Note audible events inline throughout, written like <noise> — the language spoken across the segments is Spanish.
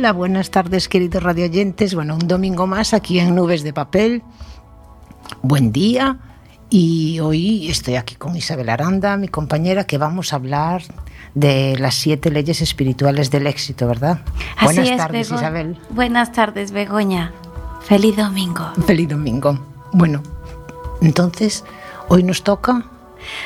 Hola, buenas tardes queridos radioyentes. Bueno, un domingo más aquí en Nubes de Papel. Buen día. Y hoy estoy aquí con Isabel Aranda, mi compañera, que vamos a hablar de las siete leyes espirituales del éxito, ¿verdad? Así buenas es, tardes, Bego- Isabel. Buenas tardes, Begoña. Feliz domingo. Feliz domingo. Bueno, entonces, hoy nos toca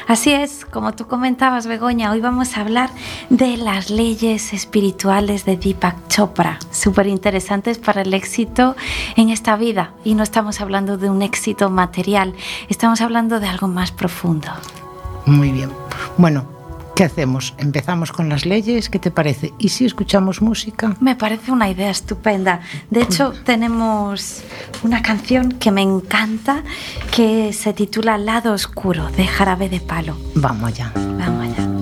Así es, como tú comentabas, Begoña, hoy vamos a hablar de las leyes espirituales de Deepak Chopra, súper interesantes para el éxito en esta vida. Y no estamos hablando de un éxito material, estamos hablando de algo más profundo. Muy bien. Bueno, ¿qué hacemos? Empezamos con las leyes, ¿qué te parece? ¿Y si escuchamos música? Me parece una idea estupenda. De hecho, tenemos una canción que me encanta que se titula Lado Oscuro de Jarabe de Palo. Vamos allá. Vamos allá.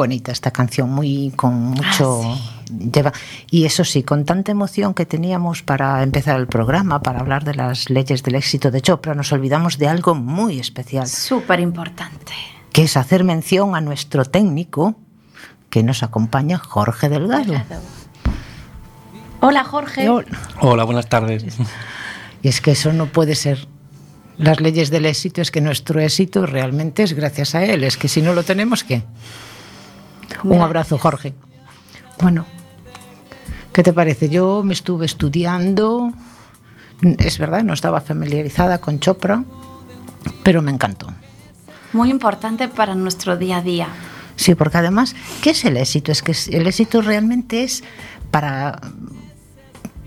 Bonita esta canción, muy con mucho lleva y eso sí, con tanta emoción que teníamos para empezar el programa, para hablar de las leyes del éxito de Chopra, nos olvidamos de algo muy especial, Súper importante. que es hacer mención a nuestro técnico que nos acompaña, Jorge Delgado. Hola, Jorge. Hola, buenas tardes. Y es que eso no puede ser. Las leyes del éxito es que nuestro éxito realmente es gracias a él. Es que si no lo tenemos, ¿qué? Un abrazo, Jorge. Bueno, ¿qué te parece? Yo me estuve estudiando. Es verdad, no estaba familiarizada con Chopra, pero me encantó. Muy importante para nuestro día a día. Sí, porque además, ¿qué es el éxito? Es que el éxito realmente es para,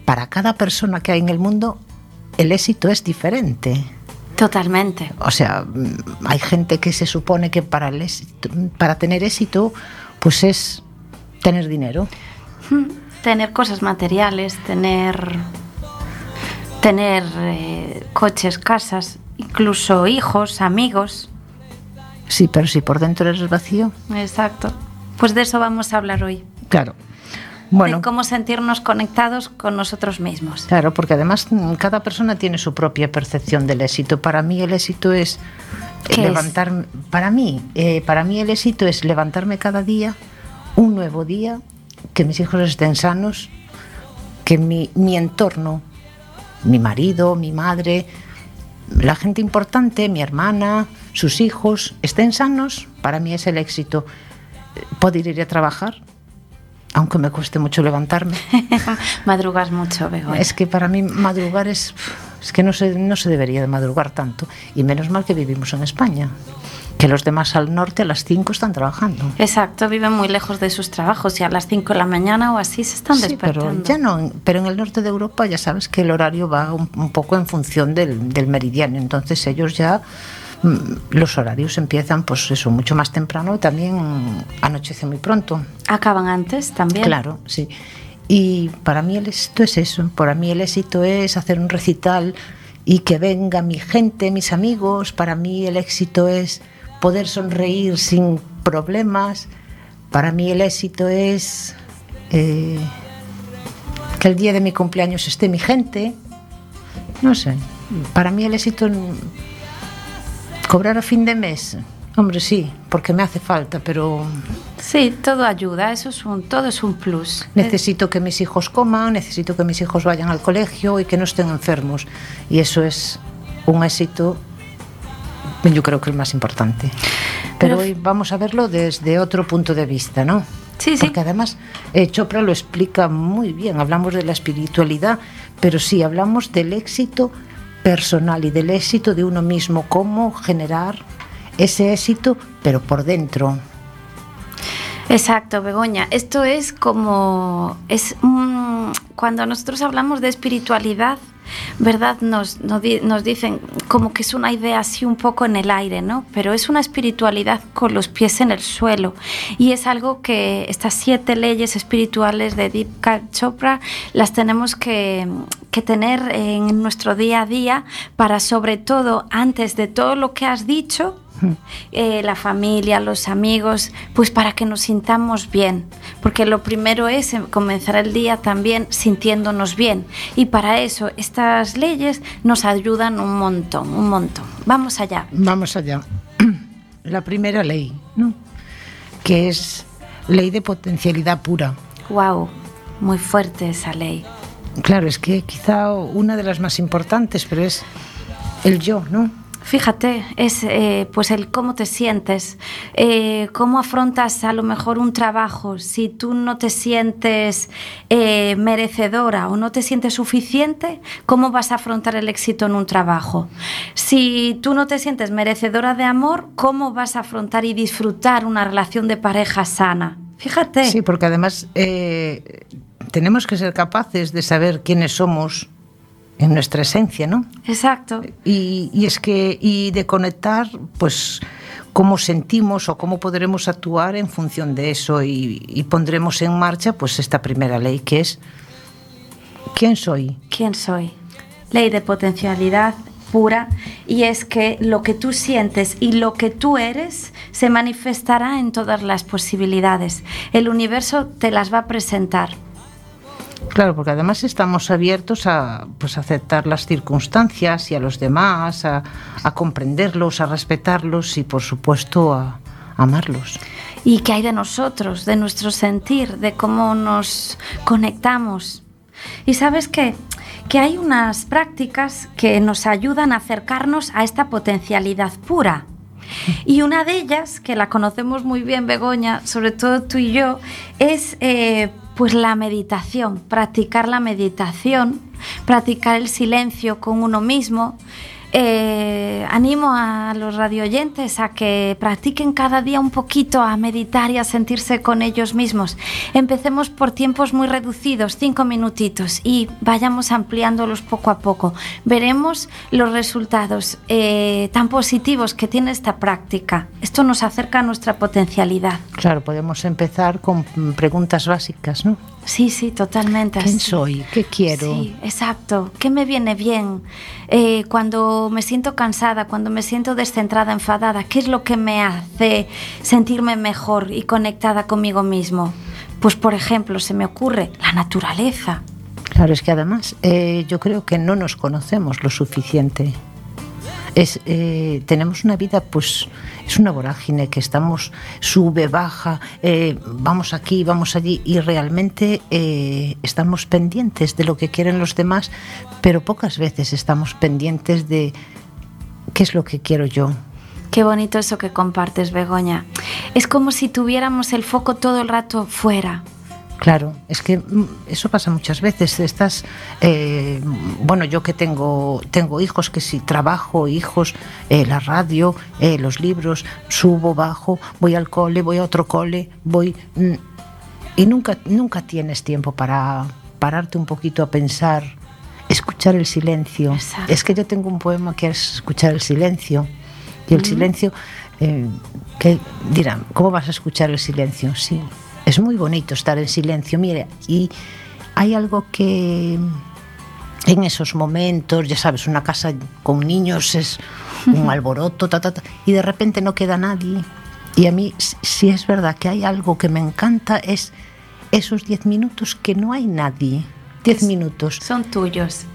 para cada persona que hay en el mundo el éxito es diferente. Totalmente. O sea, hay gente que se supone que para, el éxito, para tener éxito, pues es tener dinero. Hmm, Tener cosas materiales, tener, tener eh, coches, casas, incluso hijos, amigos. Sí, pero si por dentro eres vacío, Exacto. Pues de eso vamos a hablar hoy. claro. Bueno, De cómo sentirnos conectados con nosotros mismos. claro, porque además mm, cada persona tiene su propia percepción del éxito. Para mí el éxito es ¿Qué es? levantarme. Para mí, eh, para mí el éxito es levantarme cada día, un nuevo día, que mis hijos estén sanos, que mi, mi entorno, mi marido, mi madre, la gente importante, mi hermana, sus hijos, estén sanos, para mí es el éxito. Poder ir a trabajar, aunque me cueste mucho levantarme. <laughs> Madrugas mucho, Begoña. Es que para mí madrugar es, es que no se, no se debería de madrugar tanto. Y menos mal que vivimos en España, que los demás al norte a las 5 están trabajando. Exacto, viven muy lejos de sus trabajos y a las 5 de la mañana o así se están Sí, pero ya no, pero en el norte de Europa ya sabes que el horario va un, un poco en función del, del meridiano, entonces ellos ya los horarios empiezan pues eso mucho más temprano y también anochece muy pronto. Acaban antes también. Claro, sí. Y para mí el éxito es eso. Para mí el éxito es hacer un recital y que venga mi gente, mis amigos. Para mí el éxito es poder sonreír sin problemas. Para mí el éxito es eh, que el día de mi cumpleaños esté mi gente. No sé. Para mí el éxito en cobrar a fin de mes. Hombre, sí, porque me hace falta, pero Sí, todo ayuda, eso es un, todo es un plus. Necesito que mis hijos coman, necesito que mis hijos vayan al colegio y que no estén enfermos. Y eso es un éxito, yo creo que el más importante. Pero Pero- hoy vamos a verlo desde otro punto de vista, ¿no? Sí, sí. Porque además eh, Chopra lo explica muy bien. Hablamos de la espiritualidad, pero sí hablamos del éxito personal y del éxito de uno mismo, cómo generar ese éxito, pero por dentro. Exacto, Begoña. Esto es como es mm, cuando nosotros hablamos de espiritualidad, ¿verdad? Nos, nos, di- nos dicen como que es una idea así un poco en el aire, ¿no? Pero es una espiritualidad con los pies en el suelo. Y es algo que estas siete leyes espirituales de Deepak Chopra las tenemos que, que tener en nuestro día a día para sobre todo, antes de todo lo que has dicho, <laughs> eh, la familia, los amigos, pues para que nos sintamos bien. Porque lo primero es em- comenzar el día también sintiéndonos bien. Y para eso estas leyes nos ayudan un montón, un montón. Vamos allá. Vamos allá. <clears throat> La primera ley, ¿no? que es ley de potencialidad pura. Wow, muy fuerte esa ley. Claro, es que quizá una de las más importantes, pero es el yo, ¿no? Fíjate, es eh, pues el cómo te sientes, eh, cómo afrontas a lo mejor un trabajo. Si tú no te sientes eh, merecedora o no te sientes suficiente, ¿cómo vas a afrontar el éxito en un trabajo? Si tú no te sientes merecedora de amor, ¿cómo vas a afrontar y disfrutar una relación de pareja sana? Fíjate. Sí, porque además eh, tenemos que ser capaces de saber quiénes somos en nuestra esencia, ¿no? Exacto. Y, y es que, y de conectar, pues, cómo sentimos o cómo podremos actuar en función de eso y, y pondremos en marcha, pues, esta primera ley que es ¿quién soy? ¿Quién soy? Ley de potencialidad pura y es que lo que tú sientes y lo que tú eres se manifestará en todas las posibilidades. El universo te las va a presentar. Claro, porque además estamos abiertos a pues, aceptar las circunstancias y a los demás, a, comprenderlos, a respetarlos y, por supuesto, a, a amarlos. ¿Y qué hay de nosotros, de nuestro sentir, de cómo nos conectamos? Y sabes qué? Que hay unas prácticas que nos ayudan a acercarnos a esta potencialidad pura. Y una de ellas, que la conocemos muy bien, Begoña, sobre todo tú y yo, es eh, pues la meditación, practicar la meditación, practicar el silencio con uno mismo, eh, animo a los radioyentes a que practiquen cada día un poquito a meditar y a sentirse con ellos mismos. Empecemos por tiempos muy reducidos, cinco minutitos, y vayamos ampliándolos poco a poco. Veremos los resultados eh, tan positivos que tiene esta práctica. Esto nos acerca a nuestra potencialidad. Claro, podemos empezar con preguntas básicas, ¿no? Sí, sí, totalmente. ¿Quién soy? ¿Qué quiero? Sí, exacto. ¿Qué me viene bien? Eh, cuando me siento cansada, cuando me siento descentrada, enfadada, ¿qué es lo que me hace sentirme mejor y conectada conmigo mismo? Pues, por ejemplo, se me ocurre la naturaleza. Claro, es que además eh, yo creo que no nos conocemos lo suficiente es, eh, tenemos una vida, pues es una vorágine que estamos, sube, baja, eh, vamos aquí, vamos allí y realmente eh, estamos pendientes de lo que quieren los demás, pero pocas veces estamos pendientes de qué es lo que quiero yo. Qué bonito eso que compartes, Begoña. Es como si tuviéramos el foco todo el rato fuera, Claro, es que mm, eso pasa muchas veces. Estás, eh, bueno, yo que tengo, tengo hijos, que si trabajo, hijos, eh, la radio, eh, los libros, subo, bajo, voy al cole, voy a otro cole, voy... Mm, y nunca, nunca tienes tiempo para pararte un poquito a pensar, escuchar el silencio. Exacto. Es que yo tengo un poema que es escuchar el silencio. Y el silencio, que dirán, ¿cómo vas a escuchar el silencio? Sí, es muy bonito estar en silencio. Mire, y hay algo que en esos momentos, ya sabes, una casa con niños es un alboroto, ta, ta, ta, y de repente no queda nadie. Y a mí, si es verdad que hay algo que me encanta, es esos diez minutos que no hay nadie. Diez minutos. Son tuyos.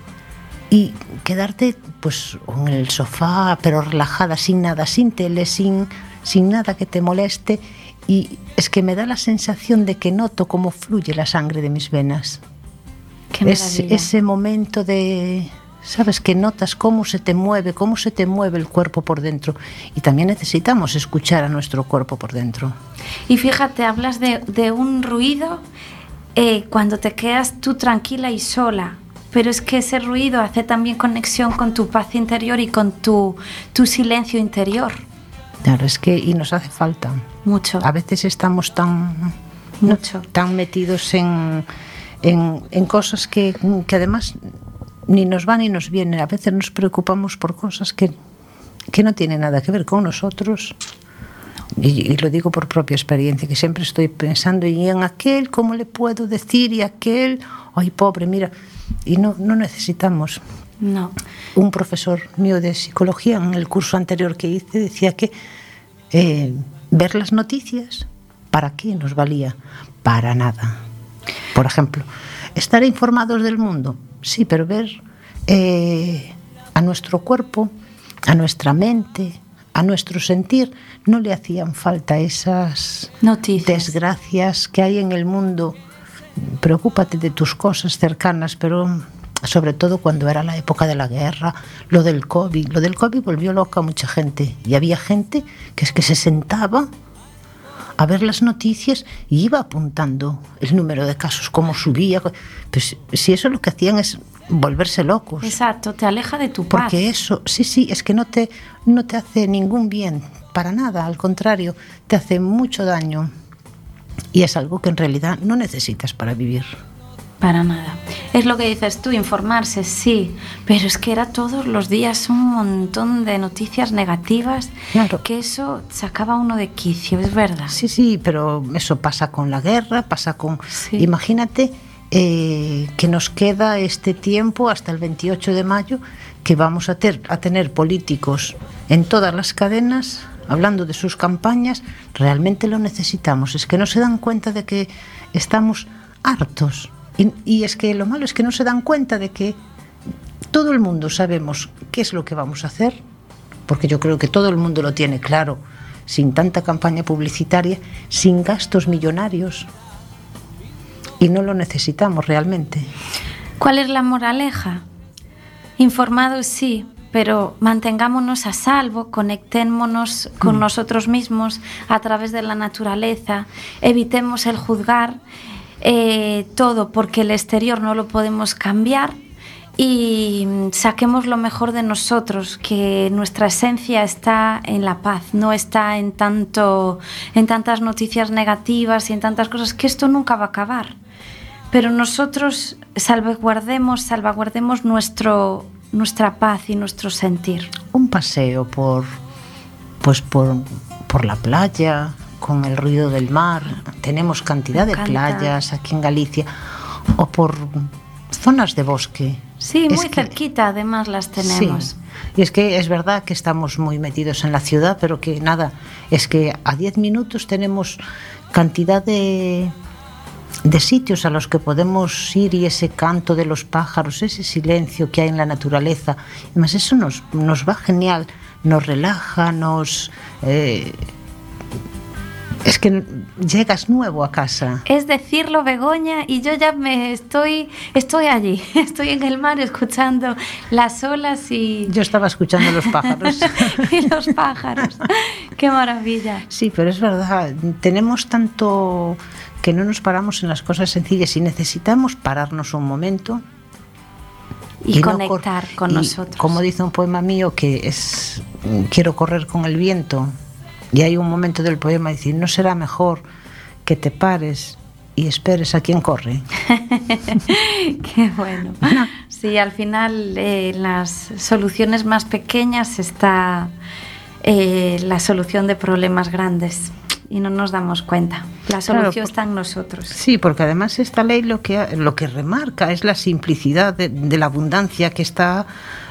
Y quedarte pues en el sofá, pero relajada, sin nada, sin tele, sin, sin nada que te moleste y es que me da la sensación de que noto cómo fluye la sangre de mis venas. Qué es ese momento de, sabes, que notas cómo se te mueve, cómo se te mueve el cuerpo por dentro. Y también necesitamos escuchar a nuestro cuerpo por dentro. Y fíjate, hablas de, de un ruido eh, cuando te quedas tú tranquila y sola. Pero es que ese ruido hace también conexión con tu paz interior y con tu, tu silencio interior. Claro, es que y nos hace falta. Mucho. A veces estamos tan, Mucho. tan metidos en, en, en cosas que, que, además ni nos van ni nos vienen. A veces nos preocupamos por cosas que, que no tienen nada que ver con nosotros. Y, y, lo digo por propia experiencia, que siempre estoy pensando y en aquel, ¿cómo le puedo decir? Y aquel, ay, pobre, mira. Y no, no necesitamos. No. Un profesor mío de psicología en el curso anterior que hice decía que eh, ver las noticias, ¿para qué nos valía? Para nada. Por ejemplo, estar informados del mundo, sí, pero ver eh, a nuestro cuerpo, a nuestra mente, a nuestro sentir, no le hacían falta esas noticias. desgracias que hay en el mundo. Preocúpate de tus cosas cercanas, pero sobre todo cuando era la época de la guerra, lo del COVID. Lo del COVID volvió loca a mucha gente. Y había gente que es que se sentaba a ver las noticias y iba apuntando el número de casos, cómo subía. Pues si eso lo que hacían es volverse locos. Exacto, te aleja de tu paz. Porque eso, sí, sí, es que no te, no te hace ningún bien, para nada, al contrario, te hace mucho daño. Y es algo que en realidad no necesitas para vivir. Para nada. Es lo que dices tú, informarse, sí, pero es que era todos los días un montón de noticias negativas, claro. que eso sacaba uno de quicio, es verdad. Sí, sí, pero eso pasa con la guerra, pasa con... Sí. Imagínate eh, que nos queda este tiempo hasta el 28 de mayo que vamos a, ter, a tener políticos en todas las cadenas hablando de sus campañas, realmente lo necesitamos. Es que no se dan cuenta de que estamos hartos y, y, es que lo malo es que no se dan cuenta de que todo el mundo sabemos qué es lo que vamos a hacer, porque yo creo que todo el mundo lo tiene claro, sin tanta campaña publicitaria, sin gastos millonarios. Y no lo necesitamos realmente. ¿Cuál es la moraleja? Informados sí, pero mantengámonos a salvo, conectémonos con mm. nosotros mismos a través de la naturaleza, evitemos el juzgar eh, todo porque el exterior no lo podemos cambiar y saquemos lo mejor de nosotros, que nuestra esencia está en la paz, no está en tanto en tantas noticias negativas y en tantas cosas que esto nunca va a acabar. Pero nosotros salvaguardemos, salvaguardemos nuestro nuestra paz y nuestro sentir. Un paseo por pues por, por la playa, con el ruido del mar. Tenemos cantidad de playas aquí en Galicia o por zonas de bosque Sí, muy cerquita además las tenemos. Y es que es verdad que estamos muy metidos en la ciudad, pero que nada, es que a 10 minutos tenemos cantidad de, de sitios a los que podemos ir y ese canto de los pájaros, ese silencio que hay en la naturaleza. Además, eso nos, nos va genial, nos relaja, nos... Eh, es que llegas nuevo a casa. Es decirlo, Begoña, y yo ya me estoy, estoy allí, <laughs> estoy en el mar escuchando las olas y... Yo estaba escuchando los pájaros. <laughs> y los pájaros. Qué maravilla. Sí, pero es verdad, tenemos tanto que no nos paramos en las cosas sencillas y necesitamos pararnos un momento. Y, conectar con nosotros. Como dice un poema mío que es, quiero correr con el viento y hay un momento del poema decir, ¿no será mejor que te pares y esperes a quien corre? <laughs> Qué bueno. Sí, al final eh, las soluciones más pequeñas está eh, la solución de problemas grandes y no nos damos cuenta. La solución está en nosotros. Sí, porque además esta ley lo que, lo que remarca es la simplicidad de, de la abundancia que está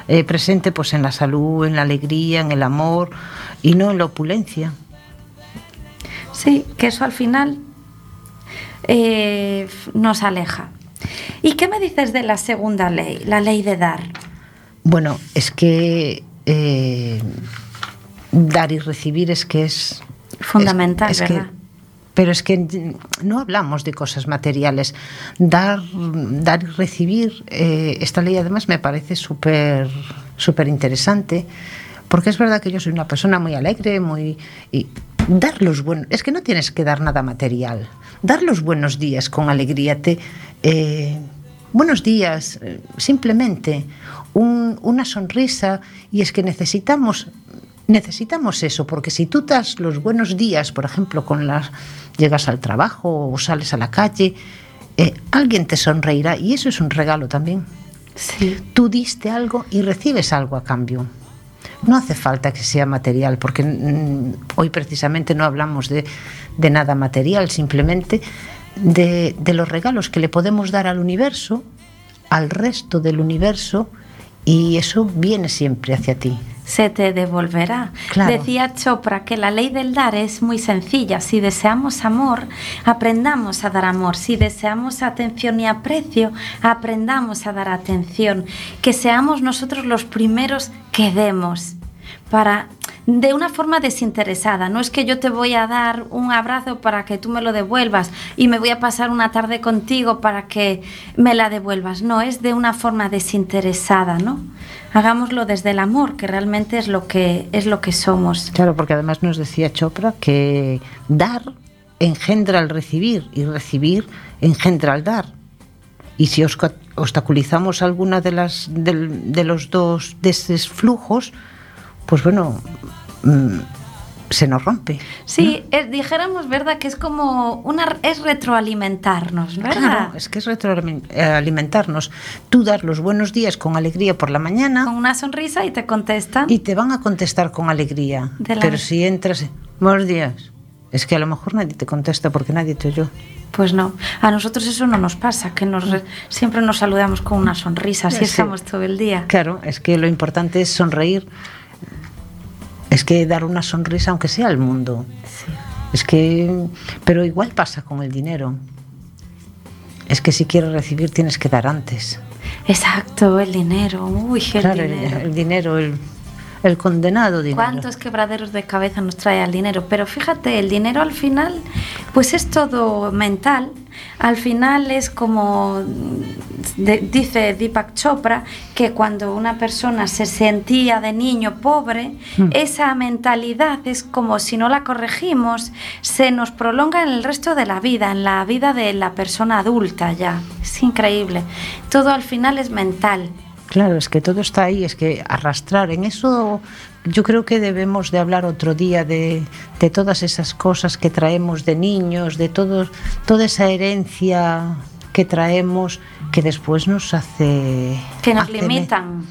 eh, presente pues en la salud, en la alegría, en el amor y no en la opulencia. Sí, que eso al final eh, nos aleja. ¿Y qué me dices de la segunda ley, la ley de dar? Bueno, es que eh, dar y recibir es que es fundamental, ¿verdad? Pero es que no hablamos de cosas materiales. Dar, dar y recibir, eh, esta ley además me parece súper interesante, porque es verdad que yo soy una persona muy alegre, muy... Y dar los buenos, es que no tienes que dar nada material, dar los buenos días con alegría, te, eh, buenos días, eh, simplemente una sonrisa, y es que necesitamos necesitamos eso, porque si tú das los buenos días, por ejemplo, con las llegas al trabajo o sales a la calle, eh, alguien te sonreirá y eso es un regalo también. Sí. Tú diste algo y recibes algo a cambio. No hace falta que sea material, porque mm, hoy precisamente no hablamos de, de nada material, simplemente de, de los regalos que le podemos dar al universo, al resto del universo, y eso viene siempre hacia ti se te devolverá. Decía Chopra que la ley del dar es muy sencilla. Si deseamos amor, aprendamos a dar amor. Si deseamos atención y aprecio, aprendamos a dar atención. Que seamos nosotros los primeros que demos para de una forma desinteresada. No es que yo te voy a dar un abrazo para que tú me lo devuelvas y me voy a pasar una tarde contigo para que me la devuelvas. No, es de una forma desinteresada, ¿no? Hagámoslo desde el amor, que realmente es lo que es lo que somos. Claro, porque además nos decía Chopra que dar engendra al recibir y recibir engendra al dar. Y si obstaculizamos alguna de las de, los dos de esos flujos, pues bueno, mm, se nos rompe. Sí, dijéramos, ¿verdad? Que es como una es retroalimentarnos, ¿verdad? Claro, es que es retroalimentarnos. Tú dar los buenos días con alegría por la mañana. Con una sonrisa y te contestan. Y te van a contestar con alegría. Pero si entras, buenos días. Es que a lo mejor nadie te contesta porque nadie te oyó. Pues no, a nosotros eso no nos pasa, que nos siempre nos saludamos con una sonrisa, así estamos todo el día. Claro, es que lo importante es sonreír es que dar una sonrisa, aunque sea al mundo. Es que, pero igual pasa con el dinero. Es que si quieres recibir tienes que dar antes. Exacto, el dinero. Uy, el claro, dinero. El, dinero, el, el condenado dinero. ¿Cuántos quebraderos de cabeza nos trae el dinero? Pero fíjate, el dinero al final, pues es todo mental. Al final es como dice Deepak Chopra, que cuando una persona se sentía de niño pobre, mm. esa mentalidad es como si no la corregimos, se nos prolonga en el resto de la vida, en la vida de la persona adulta ya. Es increíble. Todo al final es mental Claro, es que todo está ahí, es que arrastrar en eso yo creo que debemos de hablar otro día de, de todas esas cosas que traemos de niños, de todo, toda esa herencia que traemos que después nos hace... Que nos hace- limitan.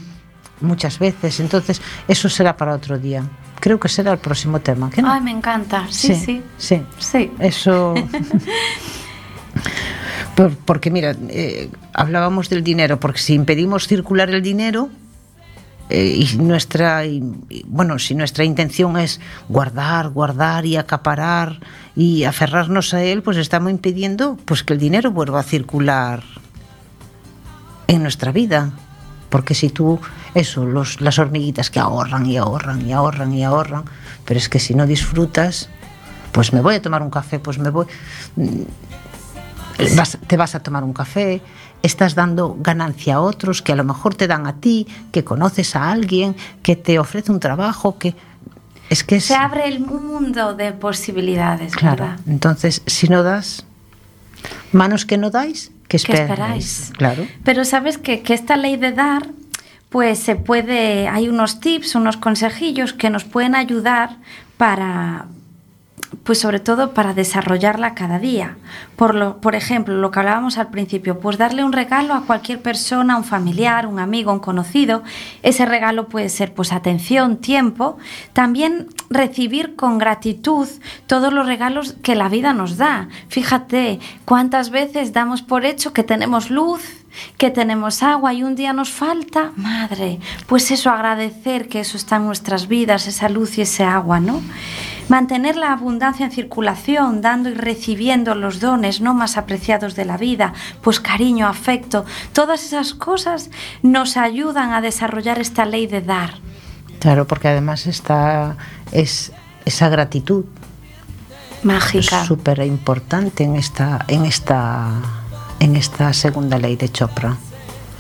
Muchas veces, entonces eso será para otro día. Creo que será el próximo tema. ¿qué no? Ay, me encanta. Sí, sí. sí. Sí. Eso. <laughs> Por- porque mira, eh, hablábamos del dinero, porque si impedimos circular el dinero, eh, y nuestra bueno, si nuestra intención es guardar, guardar y acaparar y aferrarnos a él, pues estamos impidiendo pues que el dinero vuelva a circular en nuestra vida. Porque si tú, eso, los, las hormiguitas que ahorran y ahorran y ahorran y ahorran, pero es que si no disfrutas, pues me voy a tomar un café, pues me voy. Vas- te vas a tomar un café, estás dando ganancia a otros que a lo mejor te dan a ti, que conoces a alguien, que te ofrece un trabajo, que es que es Se abre el mundo de posibilidades, claro. ¿verdad? Entonces, si no das manos que no dais, que ¿Qué esperáis. esperáis? Claro. Pero sabes que, que esta ley de dar, pues se puede, hay unos tips, unos consejillos que nos pueden ayudar para, pues sobre todo para desarrollarla cada día. Por, lo, por ejemplo, lo que hablábamos al principio, pues darle un regalo a cualquier persona, un familiar, un amigo, un conocido. Ese regalo puede ser pues atención, tiempo. También recibir con gratitud todos los regalos que la vida nos da. Fíjate cuántas veces damos por hecho que tenemos luz, que tenemos agua y un día nos falta, madre, pues eso agradecer que eso está en nuestras vidas, esa luz y ese agua, ¿no? Mantener la abundancia en circulación, dando y recibiendo los dones no más apreciados de la vida, pues cariño, afecto, todas esas cosas nos ayudan a desarrollar esta ley de dar. Claro, porque además está es esa gratitud Mágica. súper importante en esta en esta en esta segunda ley de Chopra.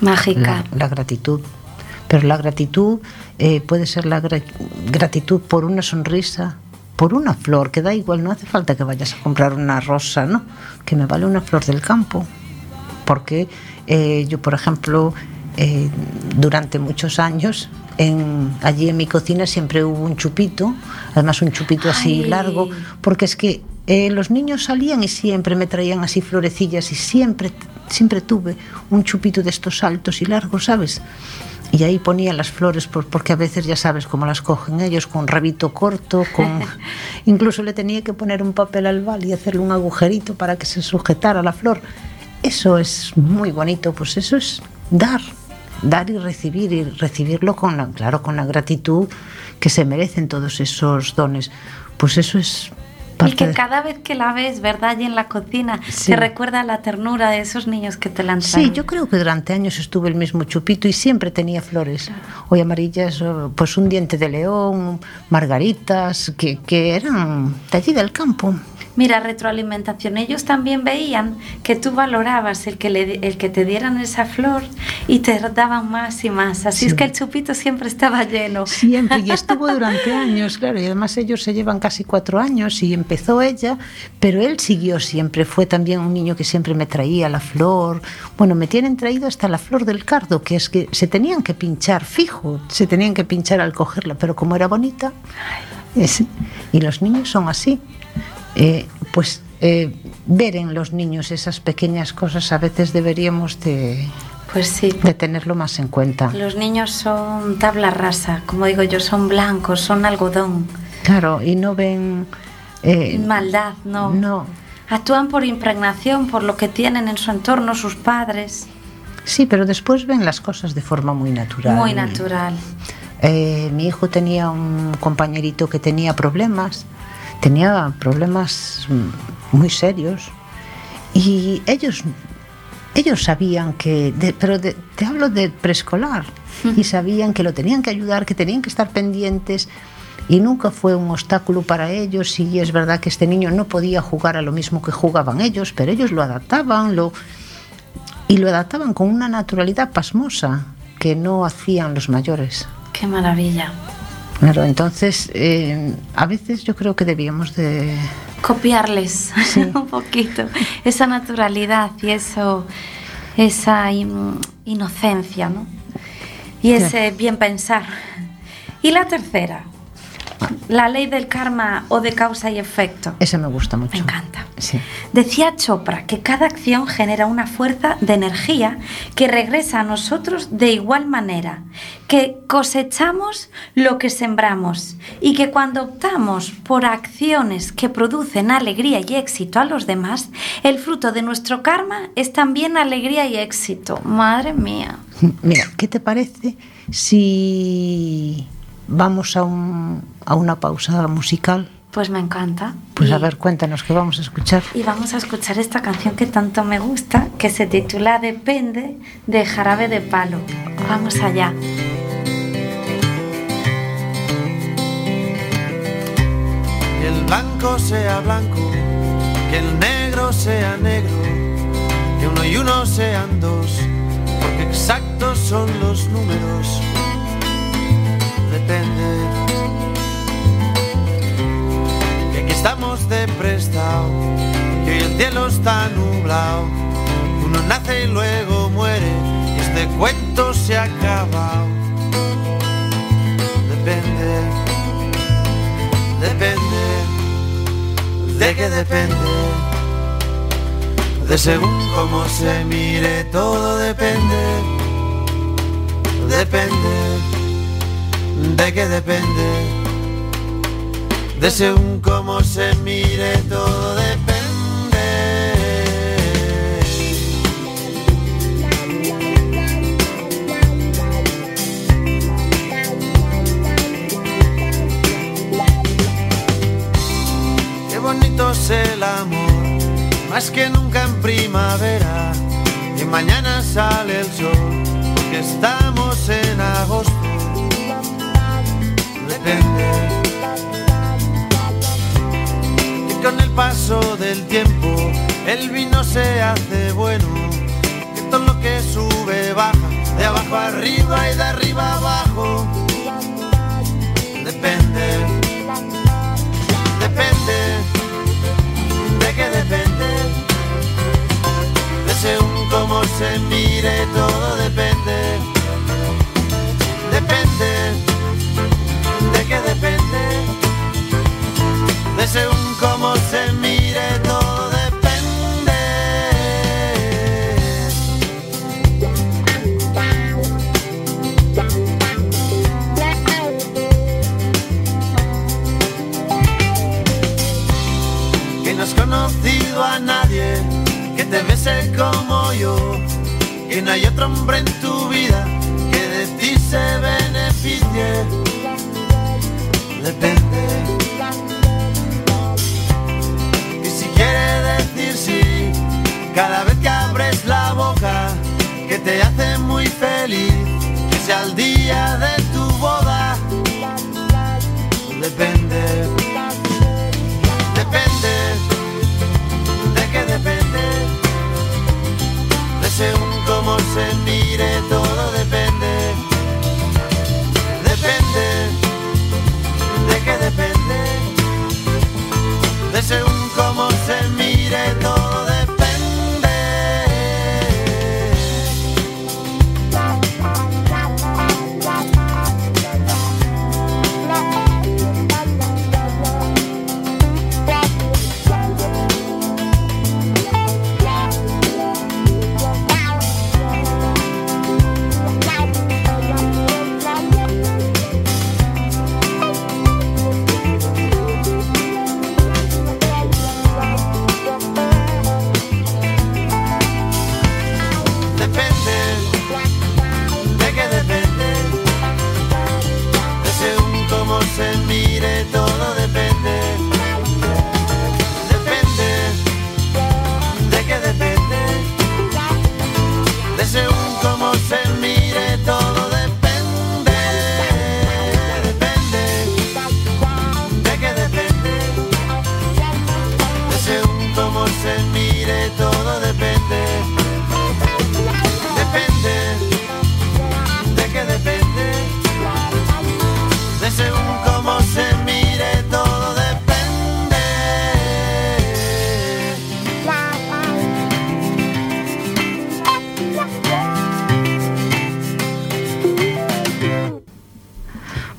Mágica. La, la gratitud. Pero la gratitud eh, puede ser la gra- gratitud por una sonrisa, por una flor, que da igual, no hace falta que vayas a comprar una rosa, ¿no? Que me vale una flor del campo. Porque eh, yo, por ejemplo, eh, durante muchos años, en, allí en mi cocina siempre hubo un chupito, además un chupito así Ay. largo, porque es que eh, los niños salían y siempre me traían así florecillas y siempre, siempre tuve un chupito de estos altos y largos, ¿sabes? Y ahí ponía las flores por- porque a veces ya sabes cómo las cogen ellos, con rabito corto, con... <laughs> incluso le tenía que poner un papel al bal y hacerle un agujerito para que se sujetara la flor. Eso es muy bonito, pues eso es dar, dar y recibir y recibirlo con la, claro, con la gratitud que se merecen todos esos dones. Pues eso es Y parte que de- cada vez que la ves, ¿verdad? Y en la cocina, Sí. te recuerda la ternura de esos niños que te la han Sí, yo creo que durante años estuve el mismo chupito y siempre tenía flores. Hoy amarillas, pues un diente de león, margaritas, que, que eran de allí del campo. Mira, retroalimentación. Ellos también veían que tú valorabas el que, le, el que te dieran esa flor y te daban más y más. Así Sí. es que el chupito siempre estaba lleno. Siempre, y estuvo <laughs> durante años, claro, y además ellos se llevan casi cuatro años y empezó ella, pero él siguió siempre, fue también un niño que siempre me traía la flor. Bueno, me tienen traído hasta la flor del cardo, que es que se tenían que pinchar, fijo, se tenían que pinchar al cogerla, pero como era bonita, es- y los niños son así. Eh, pues eh, ver en los niños esas pequeñas cosas a veces deberíamos de, Pues sí. de tenerlo más en cuenta. Los niños son tabla rasa, como digo yo, son blancos, son algodón. Claro, y no ven... eh, Maldad, no. No. Actúan por impregnación, por lo que tienen en su entorno sus padres. Sí, pero después ven las cosas de forma muy natural. Muy natural. Eh, mi hijo tenía un compañerito que tenía problemas, tenía problemas muy serios y ellos ellos sabían que, de- pero de- te hablo de preescolar, y sabían que lo tenían que ayudar, que tenían que estar pendientes y nunca fue un obstáculo para ellos y es verdad que este niño no podía jugar a lo mismo que jugaban ellos, pero ellos lo adaptaban, lo y lo adaptaban con una naturalidad pasmosa que no hacían los mayores. Qué maravilla. Claro, entonces eh, a veces yo creo que debíamos de Copiarles <laughs> un poquito esa naturalidad y eso, esa in- inocencia, ¿no? y ese bien pensar. Y la tercera, la ley del karma o de causa y efecto. Esa me gusta mucho. Me encanta. Sí. Decía Chopra que cada acción genera una fuerza de energía que regresa a nosotros de igual manera, que cosechamos lo que sembramos y que cuando optamos por acciones que producen alegría y éxito a los demás, el fruto de nuestro karma es también alegría y éxito. Madre mía. <laughs> Mira, ¿qué te parece si vamos a, un, a una pausa musical? Pues me encanta. Pues Y- a ver, cuéntanos qué vamos a escuchar. Y vamos a escuchar esta canción que tanto me gusta, que se titula Depende de Jarabe de Palo. Vamos allá. Que el blanco sea blanco, que el negro sea negro, que uno y uno sean dos, porque exactos son los números. Estamos de prestado, que hoy el cielo está nublado, uno nace y luego muere, y este cuento se ha acabado. Depende depende, de qué depende, de según cómo se mire, todo depende, depende, de qué depende, de según cómo se mire, todo depende. Qué bonito es el amor, más que nunca en primavera. Y mañana sale el sol, porque estamos en agosto. Depende. Con el paso del tiempo, el vino se hace bueno. Que todo lo que sube baja, de abajo arriba y de arriba abajo. Depende depende, de qué depende, de según cómo se mire, todo depende, depende, de qué depende, según cómo se mire, todo depende. que no has conocido a nadie que te bese como yo, que no hay otro hombre en tu vida que de ti se beneficie. Depende. Sí, cada vez que abres la boca, que te hace muy feliz, que sea el día de tu boda. Depende. Depende, de qué depende, de según cómo se mire, todo depende, depende, de qué depende, de según cómo se mire, todo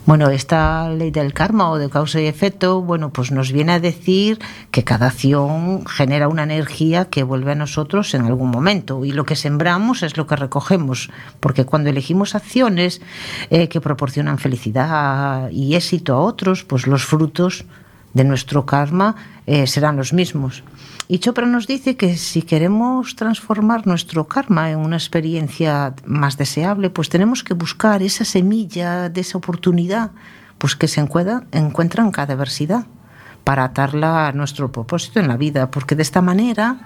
Bueno, esta ley del karma o de causa y efecto, bueno, pues nos viene a decir que cada acción genera una energía que vuelve a nosotros en algún momento y lo que sembramos es lo que recogemos, porque cuando elegimos acciones eh, que proporcionan felicidad y éxito a otros, pues los frutos de nuestro karma eh, serán los mismos. Y Chopra nos dice que si queremos transformar nuestro karma en una experiencia más deseable, pues tenemos que buscar esa semilla de esa oportunidad pues que se encuentra, en cada adversidad para atarla a nuestro propósito en la vida, porque de esta manera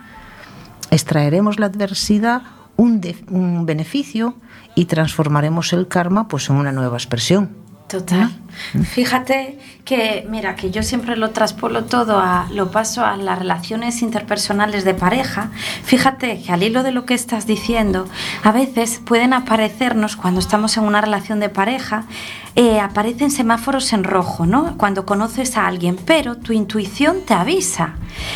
extraeremos la adversidad un, de, un beneficio y transformaremos el karma pues en una nueva expresión. Total. Fíjate que, mira, que yo siempre lo traspolo todo a, lo paso a las relaciones interpersonales de pareja. Fíjate que al hilo de lo que estás diciendo, a veces pueden aparecernos cuando estamos en una relación de pareja eh, aparecen semáforos en rojo, ¿no? Cuando conoces a alguien, pero tu intuición te avisa.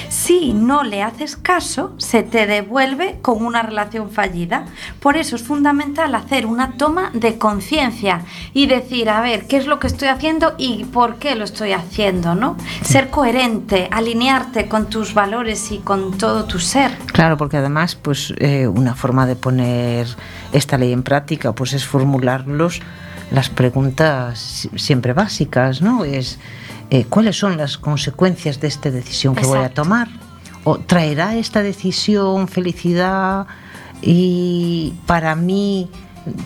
Si no le haces caso, se te devuelve con una relación fallida. Por eso es fundamental hacer una toma de conciencia y decir, a ver, ¿qué es lo que estoy haciendo y por qué lo estoy haciendo, ¿no? Ser coherente, alinearte con tus valores y con todo tu ser. Claro, porque además, pues eh, una forma de poner esta ley en práctica, pues es formularlos las preguntas siempre básicas, ¿no? Es eh, cuáles son las consecuencias de esta decisión que voy a tomar. ¿O traerá esta decisión felicidad y para mí,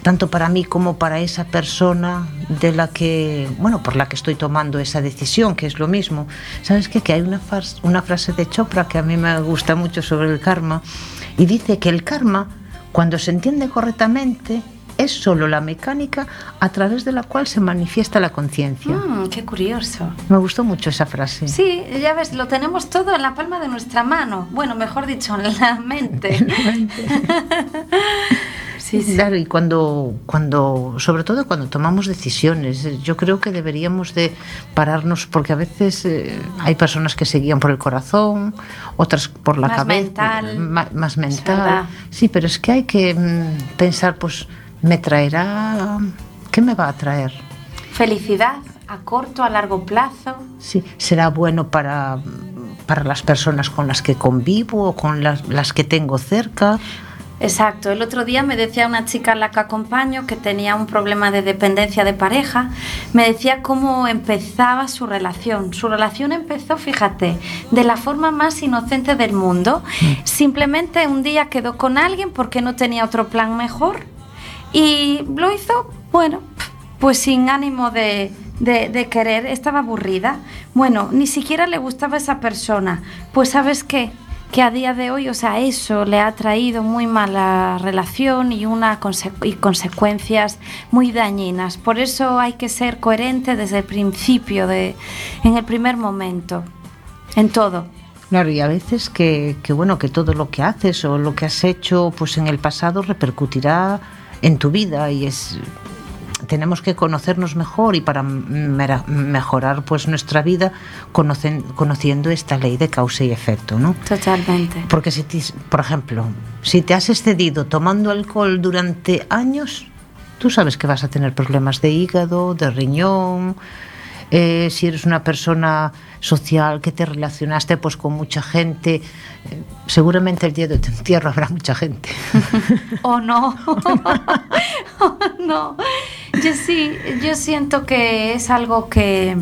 tanto para mí como para esa persona de la que, bueno, por la que estoy tomando esa decisión, que es lo mismo? ¿Sabes qué? Que hay una, una frase de Chopra que a mí me gusta mucho sobre el karma y dice que el karma, cuando se entiende correctamente, es solo la mecánica a través de la cual se manifiesta la conciencia. Mm, qué curioso. Me gustó mucho esa frase. Sí, ya ves, lo tenemos todo en la palma de nuestra mano. Bueno, mejor dicho, en la mente. <laughs> en la mente. <laughs> Sí, sí. Claro, y cuando, cuando, sobre todo cuando tomamos decisiones, yo creo que deberíamos de pararnos, porque a veces eh, hay personas que se guían por el corazón, otras por la más cabeza, mental. Más, más mental. Sí, pero es que hay que mm, pensar, pues, ¿me traerá? ¿Qué me va a traer? Felicidad a corto, a largo plazo. Sí, será bueno para, para las personas con las que convivo o con las, las que tengo cerca. Exacto. El otro día me decía una chica a la que acompaño que tenía un problema de dependencia de pareja. Me decía cómo empezaba su relación. Su relación empezó, fíjate, de la forma más inocente del mundo. Simplemente un día quedó con alguien porque no tenía otro plan mejor. Y lo hizo, bueno, pues sin ánimo de, de, querer, estaba aburrida. Bueno, ni siquiera le gustaba esa persona. Pues sabes qué, que a día de hoy, o sea, eso le ha traído muy mala relación y, una y consecuencias muy dañinas. Por eso hay que ser coherente desde el principio, de, en el primer momento, en todo. Claro, y a veces que, que, bueno, que todo lo que haces o lo que has hecho pues en el pasado repercutirá en tu vida y es tenemos que conocernos mejor y para mejorar pues nuestra vida conocen, conociendo esta ley de causa y efecto, ¿no? Totalmente. Porque si, te, por ejemplo, si te has excedido tomando alcohol durante años, tú sabes que vas a tener problemas de hígado, de riñón, eh, si eres una persona social que te relacionaste pues con mucha gente, eh, seguramente el día de tu entierro habrá mucha gente. <laughs> o no, <laughs> no. Yo sí, yo siento que es algo que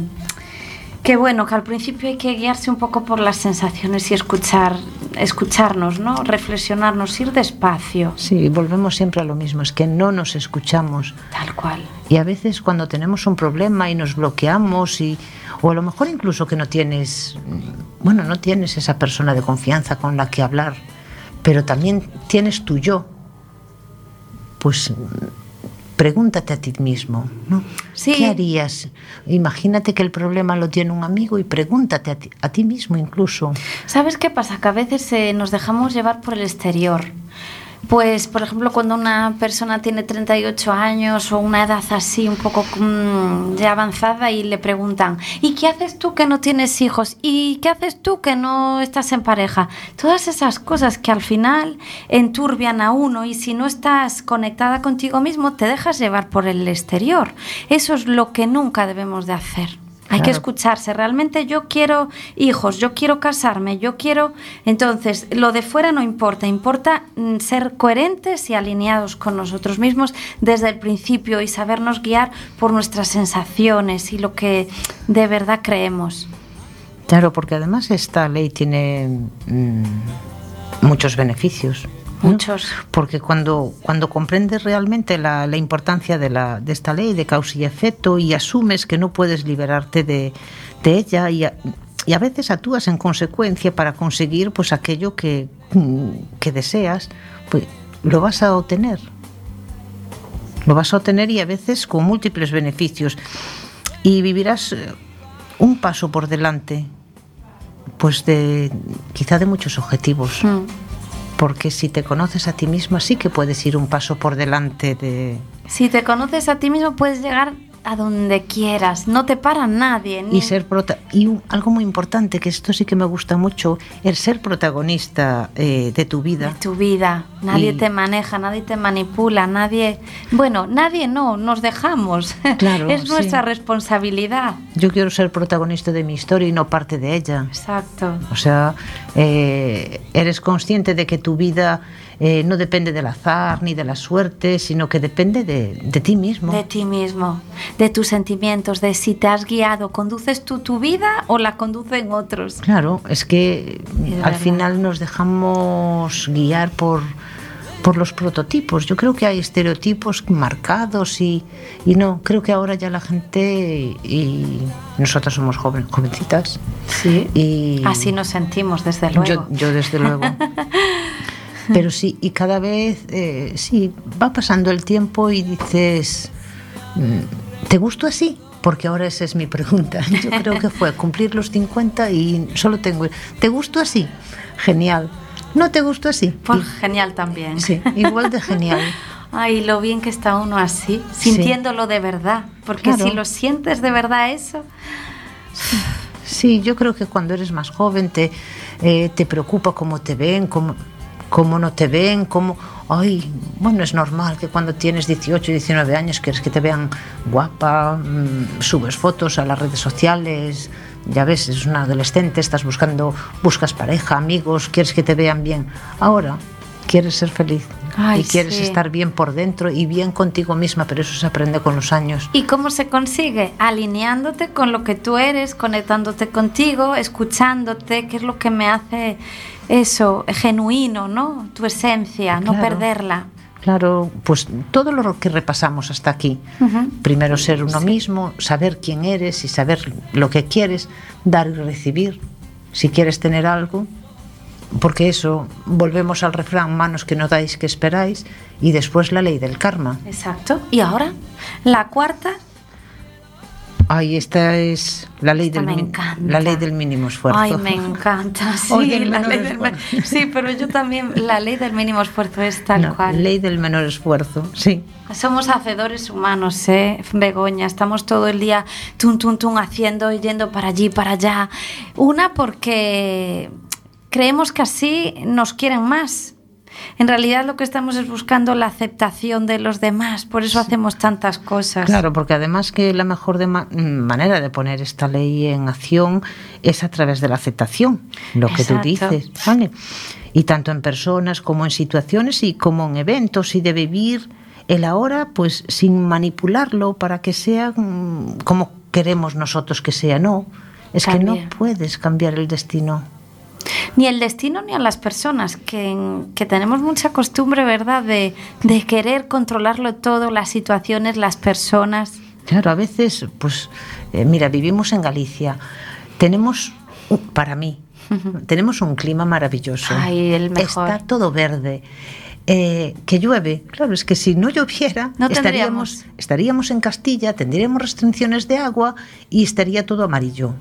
que bueno, que al principio hay que guiarse un poco por las sensaciones y escuchar, escucharnos, ¿no? Reflexionarnos, ir despacio. Sí, volvemos siempre a lo mismo, es que no nos escuchamos. Tal cual. Y a veces cuando tenemos un problema y nos bloqueamos y o a lo mejor incluso que no tienes bueno, no tienes esa persona de confianza con la que hablar, pero también tienes tu yo. Pues pregúntate a ti mismo, ¿no? Sí. ¿Qué harías? Imagínate que el problema lo tiene un amigo y pregúntate a ti, a ti mismo incluso. ¿Sabes qué pasa? Que a veces eh, nos dejamos llevar por el exterior. Pues, por ejemplo, cuando una persona tiene 38 años o una edad así un poco mm, ya avanzada y le preguntan, ¿y qué haces tú que no tienes hijos? ¿Y qué haces tú que no estás en pareja? Todas esas cosas que al final enturbian a uno y si no estás conectada contigo mismo te dejas llevar por el exterior. Eso es lo que nunca debemos de hacer. Hay que escucharse. Realmente yo quiero hijos, yo quiero casarme, yo quiero... Entonces, lo de fuera no importa, importa mm, ser coherentes y alineados con nosotros mismos desde el principio y sabernos guiar por nuestras sensaciones y lo que de verdad creemos. Claro, porque además esta ley tiene mm, muchos beneficios. Muchos. Porque cuando, cuando comprendes realmente la, la importancia de, la, de esta ley de causa y efecto y asumes que no puedes liberarte de, de ella y a, y a veces actúas en consecuencia para conseguir pues aquello que, que deseas, pues lo vas a obtener. Lo vas a obtener y a veces con múltiples beneficios. Y vivirás eh, un paso por delante, pues de quizá de muchos objetivos. Mm porque si te conoces a ti mismo sí que puedes ir un paso por delante de... Si te conoces a ti mismo puedes llegar a donde quieras, no te para nadie. Ni... Y ser prota y un, algo muy importante, que esto sí que me gusta mucho, el ser protagonista eh, de tu vida. De tu vida. Nadie y... te maneja, nadie te manipula, nadie... Bueno, nadie no, nos dejamos. Claro, <laughs> es nuestra sí. responsabilidad. Yo quiero ser protagonista de mi historia y no parte de ella. Exacto. O sea, eh, eres consciente de que tu vida eh, no depende del azar ni de la suerte, sino que depende de, de, ti mismo. De ti mismo, de tus sentimientos, de si te has guiado, conduces tú tu vida o la conducen otros. Claro, es que es al final nos dejamos guiar por por los prototipos. Yo creo que hay estereotipos marcados y, y no, creo que ahora ya la gente y nosotras somos joven, jovencitas. Sí. Y Así nos sentimos, desde luego. Yo, yo desde luego. <laughs> Pero sí, y cada vez, eh, sí, va pasando el tiempo y dices, ¿te gusto así? Porque ahora esa es mi pregunta. <laughs> Yo creo que fue cumplir los 50 y solo tengo... ¿Te gusto así? Genial. ¿No te gustó así? Pues y, genial también. Sí, igual de genial. <laughs> Ay, lo bien que está uno así, sintiéndolo sí. de verdad. Porque claro. si lo sientes de verdad eso... Sí, yo creo que cuando eres más joven te, eh, te preocupa cómo te ven, cómo cómo no te ven, cómo... Ay, bueno, es normal que cuando tienes 18, 19 años quieres que te vean guapa, mmm, subes fotos a las redes sociales, ya ves, es una adolescente, estás buscando, buscas pareja, amigos, quieres que te vean bien. Ahora quieres ser feliz Ay, y quieres sí. estar bien por dentro y bien contigo misma, pero eso se aprende con los años. ¿Y cómo se consigue? Alineándote con lo que tú eres, conectándote contigo, escuchándote, que es lo que me hace eso, genuino, ¿no? Tu esencia, claro. no perderla. Claro, pues todo lo que repasamos hasta aquí. Uh -huh. Primero ser uno sí. mismo, saber quién eres y saber lo que quieres, dar y recibir. Si quieres tener algo, porque eso, volvemos al refrán, manos que no dais que esperáis, y después la ley del karma. Exacto. Y ahora, la cuarta Ay, esta es la ley, esta del, la ley del mínimo esfuerzo. Ay, me encanta. <laughs> Sí, la ley del, <laughs> sí, pero yo también, la ley del mínimo esfuerzo es tal no, cual. Ley del menor esfuerzo, sí. Somos hacedores humanos, ¿eh? Begoña, estamos todo el día tum, tum, tum, haciendo, yendo para allí, para allá. Una porque creemos que así nos quieren más en realidad lo que estamos es buscando la aceptación de los demás, por eso hacemos tantas cosas. Claro, porque además que la mejor de ma manera de poner esta ley en acción es a través de la aceptación, lo que tú dices, ¿vale? Y tanto en personas como en situaciones y como en eventos y de vivir el ahora pues sin manipularlo para que sea mm, como queremos nosotros que sea, no. Es que no puedes cambiar el destino ni el destino ni a las personas, que, que tenemos mucha costumbre, ¿verdad?, de, de, querer controlarlo todo, las situaciones, las personas. Claro, a veces, pues, eh, mira, vivimos en Galicia, tenemos, para mí, uh -huh. tenemos un clima maravilloso. Ay, el mejor. Está todo verde. Eh, que llueve. Claro, es que si no lloviera, no estaríamos, estaríamos en Castilla, tendríamos restricciones de agua y estaría todo amarillo.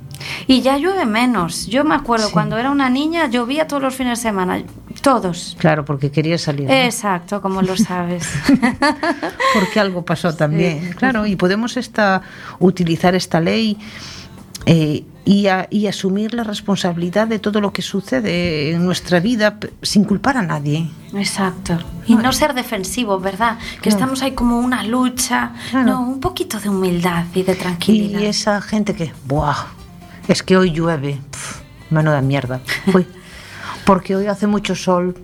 Y ya llueve menos. Yo me acuerdo sí. cuando era una niña, llovía todos los fines de semana. Todos. Claro, porque quería salir. ¿no? Exacto, como lo sabes. <laughs> porque algo pasó también. Claro, y podemos esta, utilizar esta ley eh, y, a- y asumir la responsabilidad de todo lo que sucede en nuestra vida sin culpar a nadie. Exacto. Y no ser defensivo, ¿verdad? Que estamos ahí como una lucha. Claro. No, un poquito de humildad y de tranquilidad. Y esa gente que, ¡buah! Es que hoy llueve. Pf, menuda mierda. <laughs> Uy, porque hoy hace mucho sol.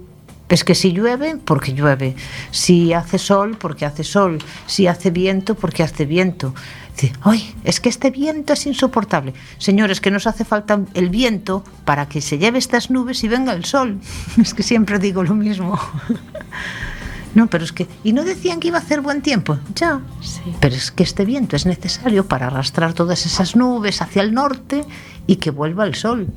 Es que si llueve, porque llueve. Si hace sol, porque hace sol. Si hace viento, porque hace viento. Dice, ¡ay! Es que este viento es insoportable. Señores, que nos hace falta el viento para que se lleve estas nubes y venga el sol. <laughs> Es que siempre digo lo mismo. <laughs> No, pero es que. ¿Y no decían que iba a hacer buen tiempo? Ya. Sí. Pero es que este viento es necesario para arrastrar todas esas nubes hacia el norte y que vuelva el sol.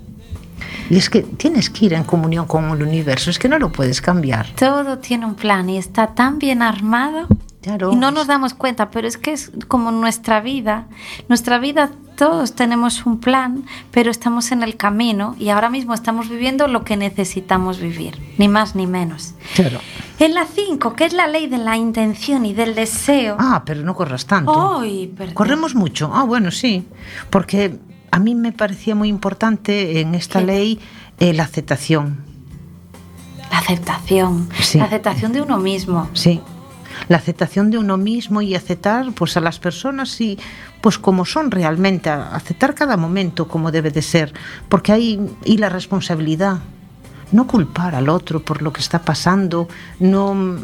Y es que tienes que ir en comunión con el universo, es que no lo puedes cambiar. Todo tiene un plan y está tan bien armado Claro. y no nos damos cuenta, pero es que es como nuestra vida. Nuestra vida todos tenemos un plan, pero estamos en el camino y ahora mismo estamos viviendo lo que necesitamos vivir, ni más ni menos. Claro. En la 5, que es la ley de la intención y del deseo. Ah, pero no corras tanto. Corremos mucho. Ah, bueno, sí. Porque a mí me parecía muy importante en esta ¿Qué? ley eh, la aceptación. La aceptación, Sí. la aceptación de uno mismo. Sí. La aceptación de uno mismo y aceptar pues a las personas y pues como son realmente, aceptar cada momento como debe de ser, porque hay y la responsabilidad, no culpar al otro por lo que está pasando, no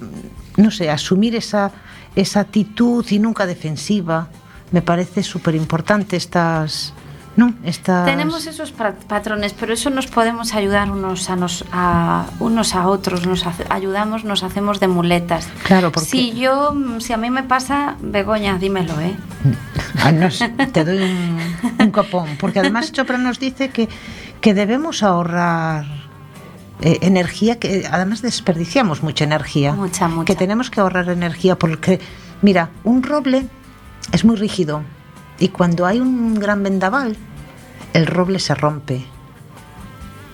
no sé, asumir esa esa actitud y nunca defensiva. Me parece súper importante estas no, estas Tenemos esos pa- patrones, pero eso nos podemos ayudar unos a, nos, a unos a otros, nos hace- ayudamos, nos hacemos de muletas. Claro, porque- Si yo, si a mí me pasa, Begoña, dímelo, ¿eh? Ah, no te doy un, un copón, porque además Chopra nos dice que, que debemos ahorrar eh, energía, que además desperdiciamos mucha energía. Mucha, mucha. Que tenemos que ahorrar energía, porque, mira, un roble es muy rígido y cuando hay un gran vendaval, el roble se rompe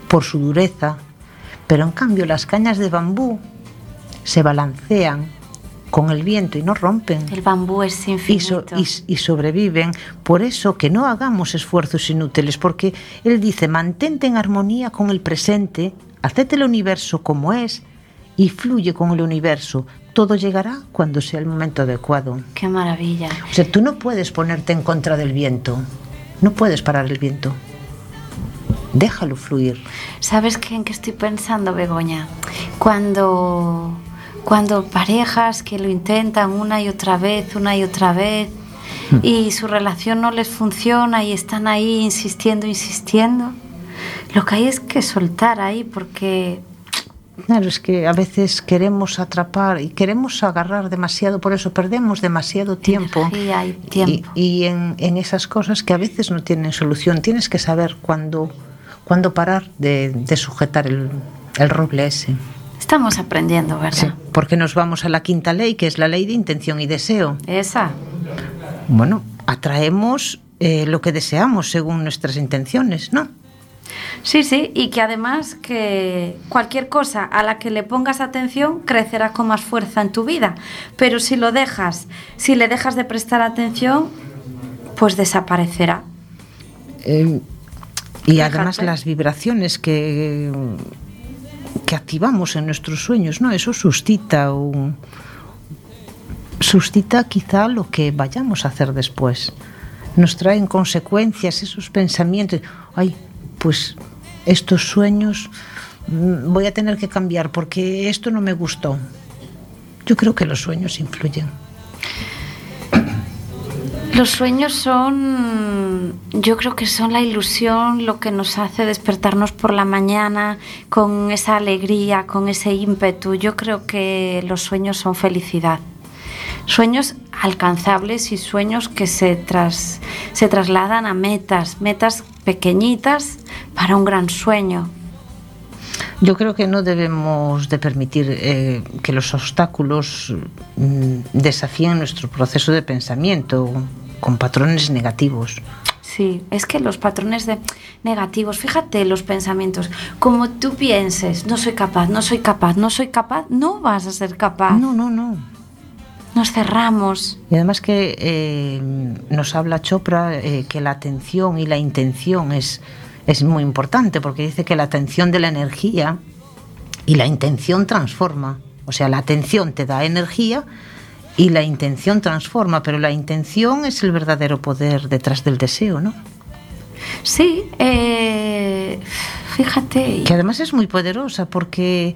por su dureza, pero en cambio las cañas de bambú se balancean con el viento y no rompen El bambú es y, infinito. so- y- y sobreviven. Por eso que no hagamos esfuerzos inútiles, porque él dice, mantente en armonía con el presente, hacete el universo como es y fluye con el universo. Todo llegará cuando sea el momento adecuado. Qué maravilla. O sea, tú no puedes ponerte en contra del viento, no puedes parar el viento. Déjalo fluir. ¿Sabes qué, en qué estoy pensando, Begoña? Cuando, cuando parejas que lo intentan una y otra vez, una y otra vez, y su relación no les funciona y están ahí insistiendo, insistiendo, lo que hay es que soltar ahí porque Claro, es que a veces queremos atrapar y queremos agarrar demasiado, por eso perdemos demasiado tiempo. Y tiempo. Y, y en, en esas cosas que a veces no tienen solución, tienes que saber cuándo, cuándo parar de, de sujetar el, el roble ese. estamos aprendiendo, ¿verdad? Sí, porque nos vamos a la quinta ley, que es la ley de intención y deseo. Esa. Bueno, atraemos eh, lo que deseamos según nuestras intenciones, ¿no? Sí, sí, y que además que cualquier cosa a la que le pongas atención crecerá con más fuerza en tu vida, pero si lo dejas, si le dejas de prestar atención, pues desaparecerá. Eh, y Fíjate. además las vibraciones que, que activamos en nuestros sueños, ¿no? Eso suscita un suscita quizá lo que vayamos a hacer después. Nos traen consecuencias esos pensamientos. Ay, pues estos sueños mm, voy a tener que cambiar porque esto no me gustó. Yo creo que los sueños influyen. Los sueños son, yo creo que son la ilusión, lo que nos hace despertarnos por la mañana con esa alegría, con ese ímpetu. Yo creo que los sueños son felicidad. Sueños alcanzables y sueños que se, tras, se trasladan a metas, metas pequeñitas para un gran sueño. Yo creo que no debemos de permitir eh, que los obstáculos mm, desafíen nuestro proceso de pensamiento con patrones negativos. Sí, es que los patrones de negativos, fíjate los pensamientos, como tú pienses, no soy capaz, no soy capaz, no soy capaz, no vas a ser capaz. No, no, no. Nos cerramos. Y además que eh, nos habla Chopra eh, que la atención y la intención es, es muy importante, porque dice que la atención de la energía y la intención transforma. O sea, la atención te da energía y la intención transforma, pero la intención es el verdadero poder detrás del deseo, ¿no? Sí, eh, fíjate. Que además es muy poderosa porque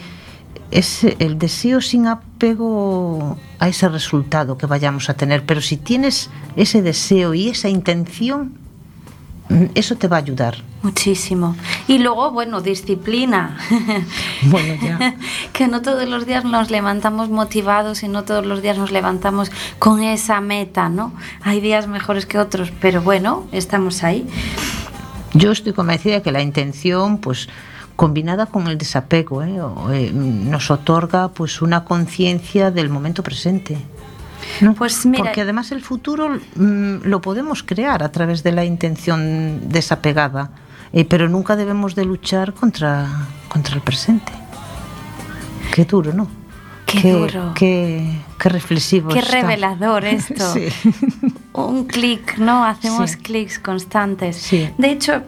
es el deseo sin apego a ese resultado que vayamos a tener, pero si tienes ese deseo y esa intención, mm, eso te va a ayudar. Muchísimo. Y luego, bueno, disciplina. <laughs> Bueno, ya. <laughs> que no todos los días nos levantamos motivados y no todos los días nos levantamos con esa meta, ¿no? Hay días mejores que otros, pero bueno, estamos ahí. Yo estoy convencida de que la intención, pues combinada con el desapego, ¿eh? Eh, nos otorga pues una conciencia del momento presente. ¿no? Pues mira- Porque además el futuro mm, lo podemos crear a través de la intención desapegada, eh, pero nunca debemos de luchar contra, contra el presente. Qué duro, ¿no? Qué duro. Qué, qué reflexivo. Qué está. revelador <laughs> esto. Sí. Un clic, ¿no? Hacemos Sí. clics constantes. Sí. De hecho,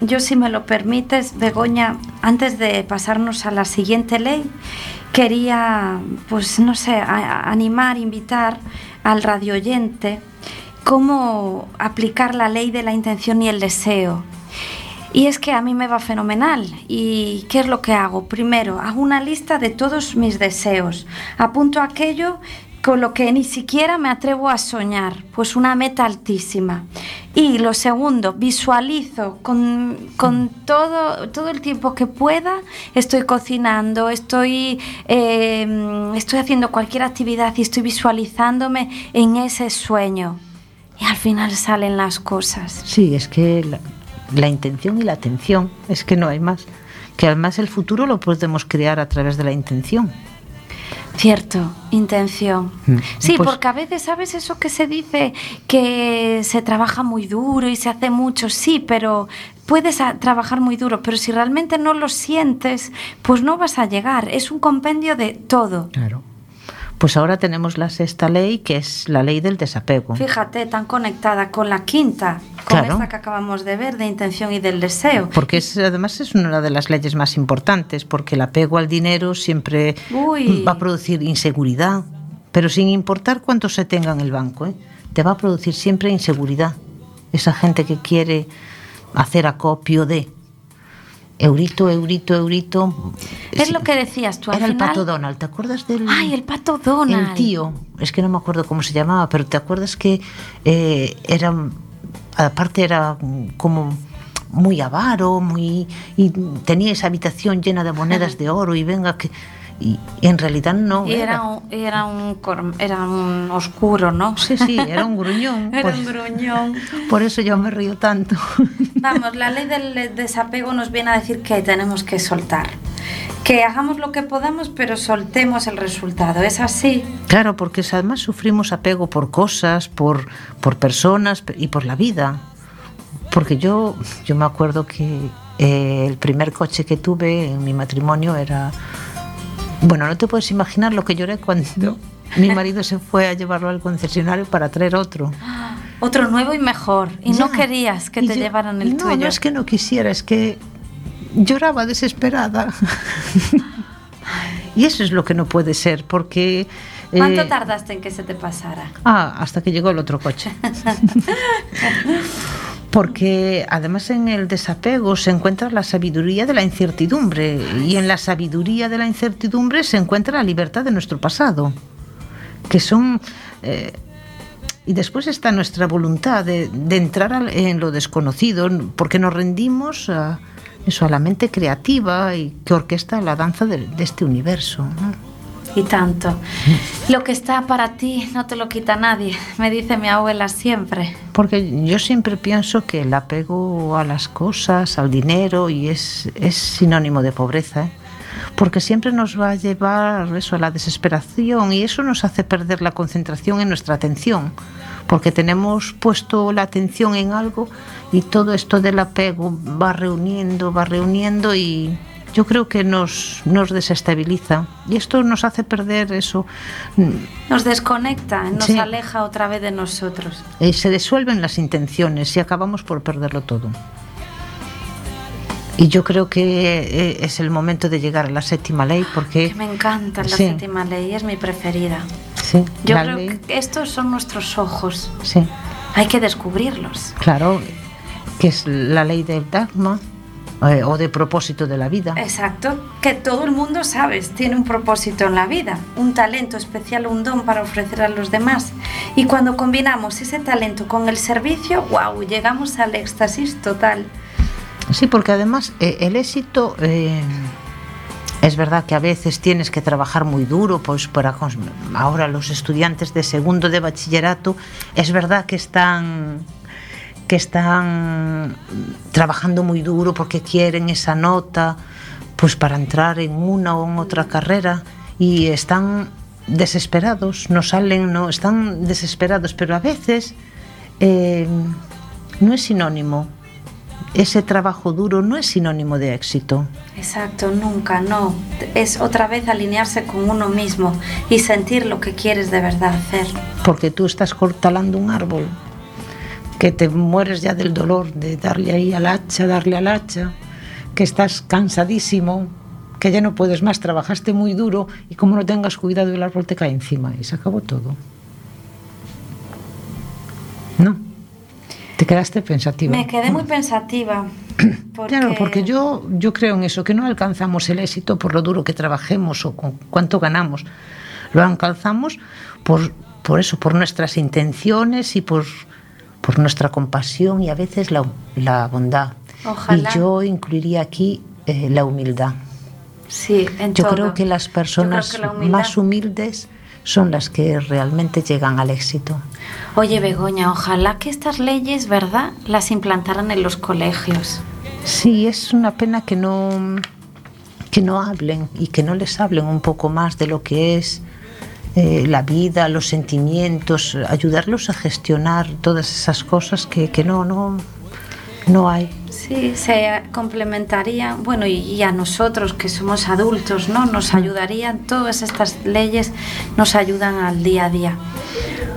yo si me lo permites, Begoña, antes de pasarnos a la siguiente ley, quería, pues no sé, animar, invitar al radio oyente cómo aplicar la ley de la intención y el deseo. Y es que a mí me va fenomenal. ¿Y qué es lo que hago? Primero, hago una lista de todos mis deseos. Apunto aquello con lo que ni siquiera me atrevo a soñar, pues una meta altísima. Y lo segundo, visualizo con, con todo, todo el tiempo que pueda, estoy cocinando, estoy, eh, estoy haciendo cualquier actividad y estoy visualizándome en ese sueño. Y al final salen las cosas. Sí, es que la, la intención y la atención, es que no hay más. Que además el futuro lo podemos crear a través de la intención. Cierto, intención. Mm. Sí, Pues- porque a veces, ¿sabes eso que se dice? Que se trabaja muy duro y se hace mucho, sí, pero puedes trabajar muy duro, pero si realmente no lo sientes, pues no vas a llegar. Es un compendio de todo. Claro. Pues ahora tenemos la sexta ley, que es la ley del desapego. Fíjate, tan conectada con la quinta, con Claro. esta que acabamos de ver, de intención y del deseo. Porque es, además es una de las leyes más importantes, porque el apego al dinero siempre Uy. va a producir inseguridad, pero sin importar cuánto se tenga en el banco, ¿eh? te va a producir siempre inseguridad. Esa gente que quiere hacer acopio de eurito, eurito, eurito. Es lo que decías tú al Era el pato Donald, ¿te acuerdas del...? Ay, el pato Donald. El tío, es que no me acuerdo cómo se llamaba, pero ¿te acuerdas que eh, era, aparte era como muy avaro, muy y tenía esa habitación llena de monedas de oro y venga que y, en realidad no Y era un, era un, era un oscuro, ¿no? Sí, sí, <laughs> era un gruñón. Era por, un gruñón. por eso yo me río tanto. <laughs> Vamos, la ley del desapego nos viene a decir que tenemos que soltar. Que hagamos lo que podamos, pero soltemos el resultado. ¿Es así? Claro, porque además sufrimos apego por cosas, por, por personas y por la vida. Porque yo, yo me acuerdo que eh, el primer coche que tuve en mi matrimonio era... Bueno, no te puedes imaginar lo que lloré cuando <laughs> mi marido se fue a llevarlo al concesionario para traer otro. Otro nuevo y mejor. Y no querías que Y te yo- llevaran el no, tuyo. No, es que no quisiera, es que lloraba desesperada. <laughs> y eso es lo que no puede ser, porque... ¿Cuánto eh, tardaste en que se te pasara? Ah, hasta que llegó el otro coche. <laughs> Porque además en el desapego se encuentra la sabiduría de la incertidumbre y en la sabiduría de la incertidumbre se encuentra la libertad de nuestro pasado, que son... eh, y después está nuestra voluntad de, de entrar en lo desconocido, porque nos rendimos a, eso, a la mente creativa y que orquesta la danza de, de este universo. ¿no? Y tanto. <laughs> Lo que está para ti no te lo quita nadie, me dice mi abuela siempre. Porque yo siempre pienso que el apego a las cosas, al dinero, y es, es sinónimo de pobreza, ¿eh? porque siempre nos va a llevar eso a la desesperación y eso nos hace perder la concentración en nuestra atención. porque tenemos puesto la atención en algo y todo esto del apego va reuniendo, va reuniendo y yo creo que nos, nos desestabiliza y esto nos hace perder eso. Nos desconecta, nos sí. aleja otra vez de nosotros. Y se disuelven las intenciones y acabamos por perderlo todo. Y yo creo que eh, es el momento de llegar a la séptima ley porque... Que me encanta la sí. séptima ley, es mi preferida. Sí, yo creo ley... que estos son nuestros ojos. Sí. Hay que descubrirlos. Claro, que es la ley del Dharma eh, o de propósito de la vida. Exacto, que todo el mundo, sabes, tiene un propósito en la vida, un talento especial, un don para ofrecer a los demás. Y cuando combinamos ese talento con el servicio, wow, llegamos al éxtasis total. Sí, porque además eh, el éxito... Eh, es verdad que a veces tienes que trabajar muy duro, pues para ahora los estudiantes de segundo de bachillerato, es verdad que están que están trabajando muy duro porque quieren esa nota pues para entrar en una o en otra carrera y están desesperados, no salen, no están desesperados, pero a veces eh, no es sinónimo. Ese trabajo duro no es sinónimo de éxito. Exacto, nunca, no. Es otra vez alinearse con uno mismo y sentir lo que quieres de verdad hacer. Porque tú estás cortalando un árbol que te mueres ya del dolor de darle ahí al hacha, darle al hacha, que estás cansadísimo, que ya no puedes más, trabajaste muy duro y como no tengas cuidado el árbol te cae encima y se acabó todo. ¿No? ¿Te quedaste pensativa? Me quedé muy pensativa. <clears throat> Porque... Claro, porque yo, yo creo en eso, que no alcanzamos el éxito por lo duro que trabajemos o con cuánto ganamos. Lo alcanzamos por, por eso, por nuestras intenciones y por, por nuestra compasión y a veces la, la bondad. Ojalá. Y yo incluiría aquí eh, la humildad. Sí, en yo todo. creo que las personas que la humildad... más humildes son las que realmente llegan al éxito. Oye, Begoña, ojalá que estas leyes, ¿verdad?, las implantaran en los colegios. Sí, es una pena que no, que no hablen y que no les hablen un poco más de lo que es eh, la vida, los sentimientos, ayudarlos a gestionar todas esas cosas que, que no, no, no hay. Sí, se complementaría, bueno, y, y, a nosotros que somos adultos, ¿no? Nos ayudarían, todas estas leyes nos ayudan al día a día.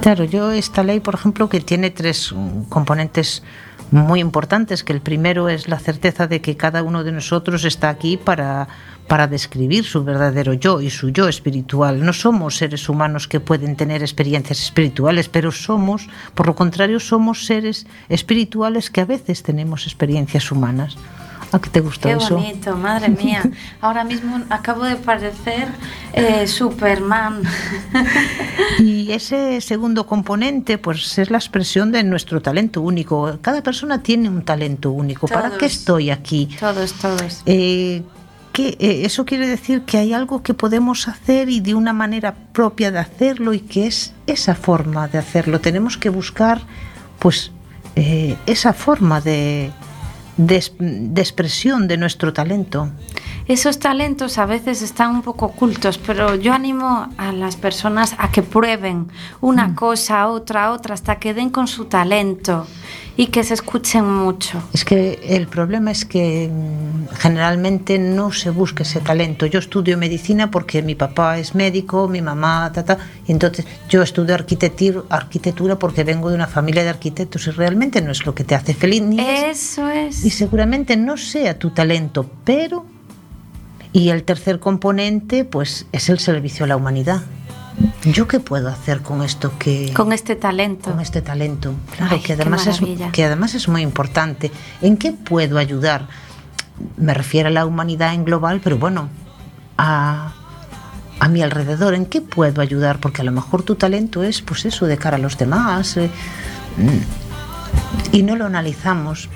Claro, yo esta ley, por ejemplo, que tiene tres componentes muy importantes, que el primero es la certeza de que cada uno de nosotros está aquí para, para describir su verdadero yo y su yo espiritual. No somos seres humanos que pueden tener experiencias espirituales, pero somos, por lo contrario, somos seres espirituales que a veces tenemos experiencias humanas. ¿A qué te gustó Qué eso? bonito, madre <laughs> mía. Ahora mismo acabo de parecer eh, Superman. <laughs> y ese segundo componente, pues es la expresión de nuestro talento único. Cada persona tiene un talento único. Todos, ¿Para qué estoy aquí? Todos, todos. Eh, que eh, eso quiere decir que hay algo que podemos hacer y de una manera propia de hacerlo y que es esa forma de hacerlo. Tenemos que buscar, pues, eh, esa forma de, de, de, expresión de nuestro talento. Esos talentos a veces están un poco ocultos, pero yo animo a las personas a que prueben una mm. cosa, otra, otra, hasta que den con su talento y que se escuchen mucho. Es que el problema es que mm, generalmente no se busca ese talento. Yo estudio medicina porque mi papá es médico, mi mamá, ta, ta, y entonces yo estudio arquitectura porque vengo de una familia de arquitectos y realmente no es lo que te hace feliz. Ni Eso es. Y seguramente no sea tu talento, pero... Y el tercer componente, pues, es el servicio a la humanidad. ¿Yo qué puedo hacer con esto que con este talento? Con este talento, claro, Ay, que además es que además es muy importante. ¿En qué puedo ayudar? Me refiero a la humanidad en global, pero bueno, a a mi alrededor, ¿en qué puedo ayudar? Porque a lo mejor tu talento es pues eso de cara a los demás eh, y no lo analizamos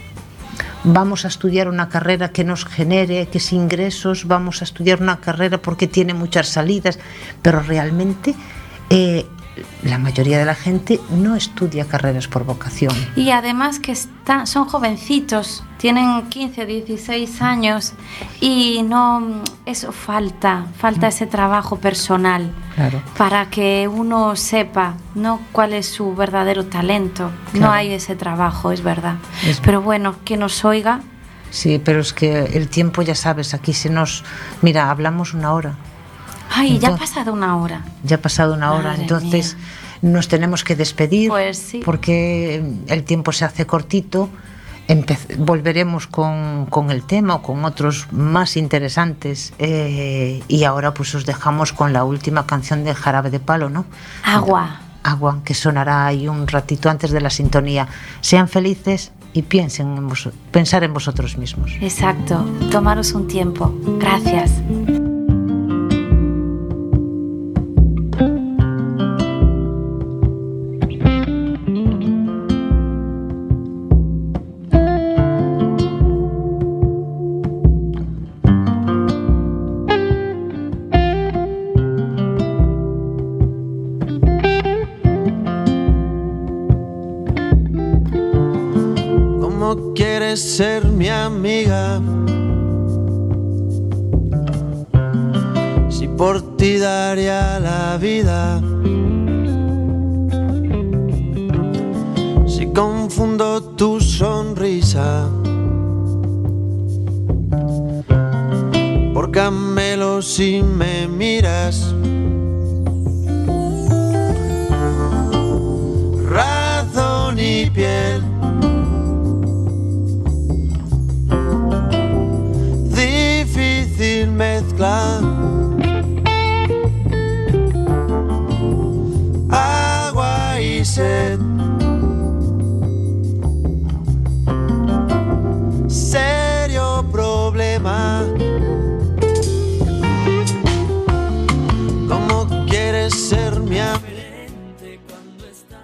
vamos a estudiar una carrera que nos genere que es ingresos, vamos a estudiar una carrera porque tiene muchas salidas, pero realmente eh, la mayoría de la gente no estudia carreras por vocación. Y además que están, son jovencitos, tienen 15, 16 años y no eso falta, falta ese trabajo personal Claro. para que uno sepa no cuál es su verdadero talento. No hay ese trabajo, es verdad. Es- Pero bueno, que nos oiga. Sí, pero es que el tiempo, ya sabes, aquí se nos... Mira, hablamos una hora, Ay, ya ha pasado una hora. ya ha pasado una hora, entonces nos tenemos que despedir Pues sí. porque el tiempo se hace cortito. Volveremos con, con el tema o con otros más interesantes eh, y ahora pues os dejamos con la última canción de Jarabe de Palo, ¿no? Agua. Agua, que sonará ahí un ratito antes de la sintonía. Sean felices y piensen en pensar en vosotros mismos. Exacto. Tomaros un tiempo. Gracias. Por ti daría la vida. Si confundo tu sonrisa. Por camelo si me miras.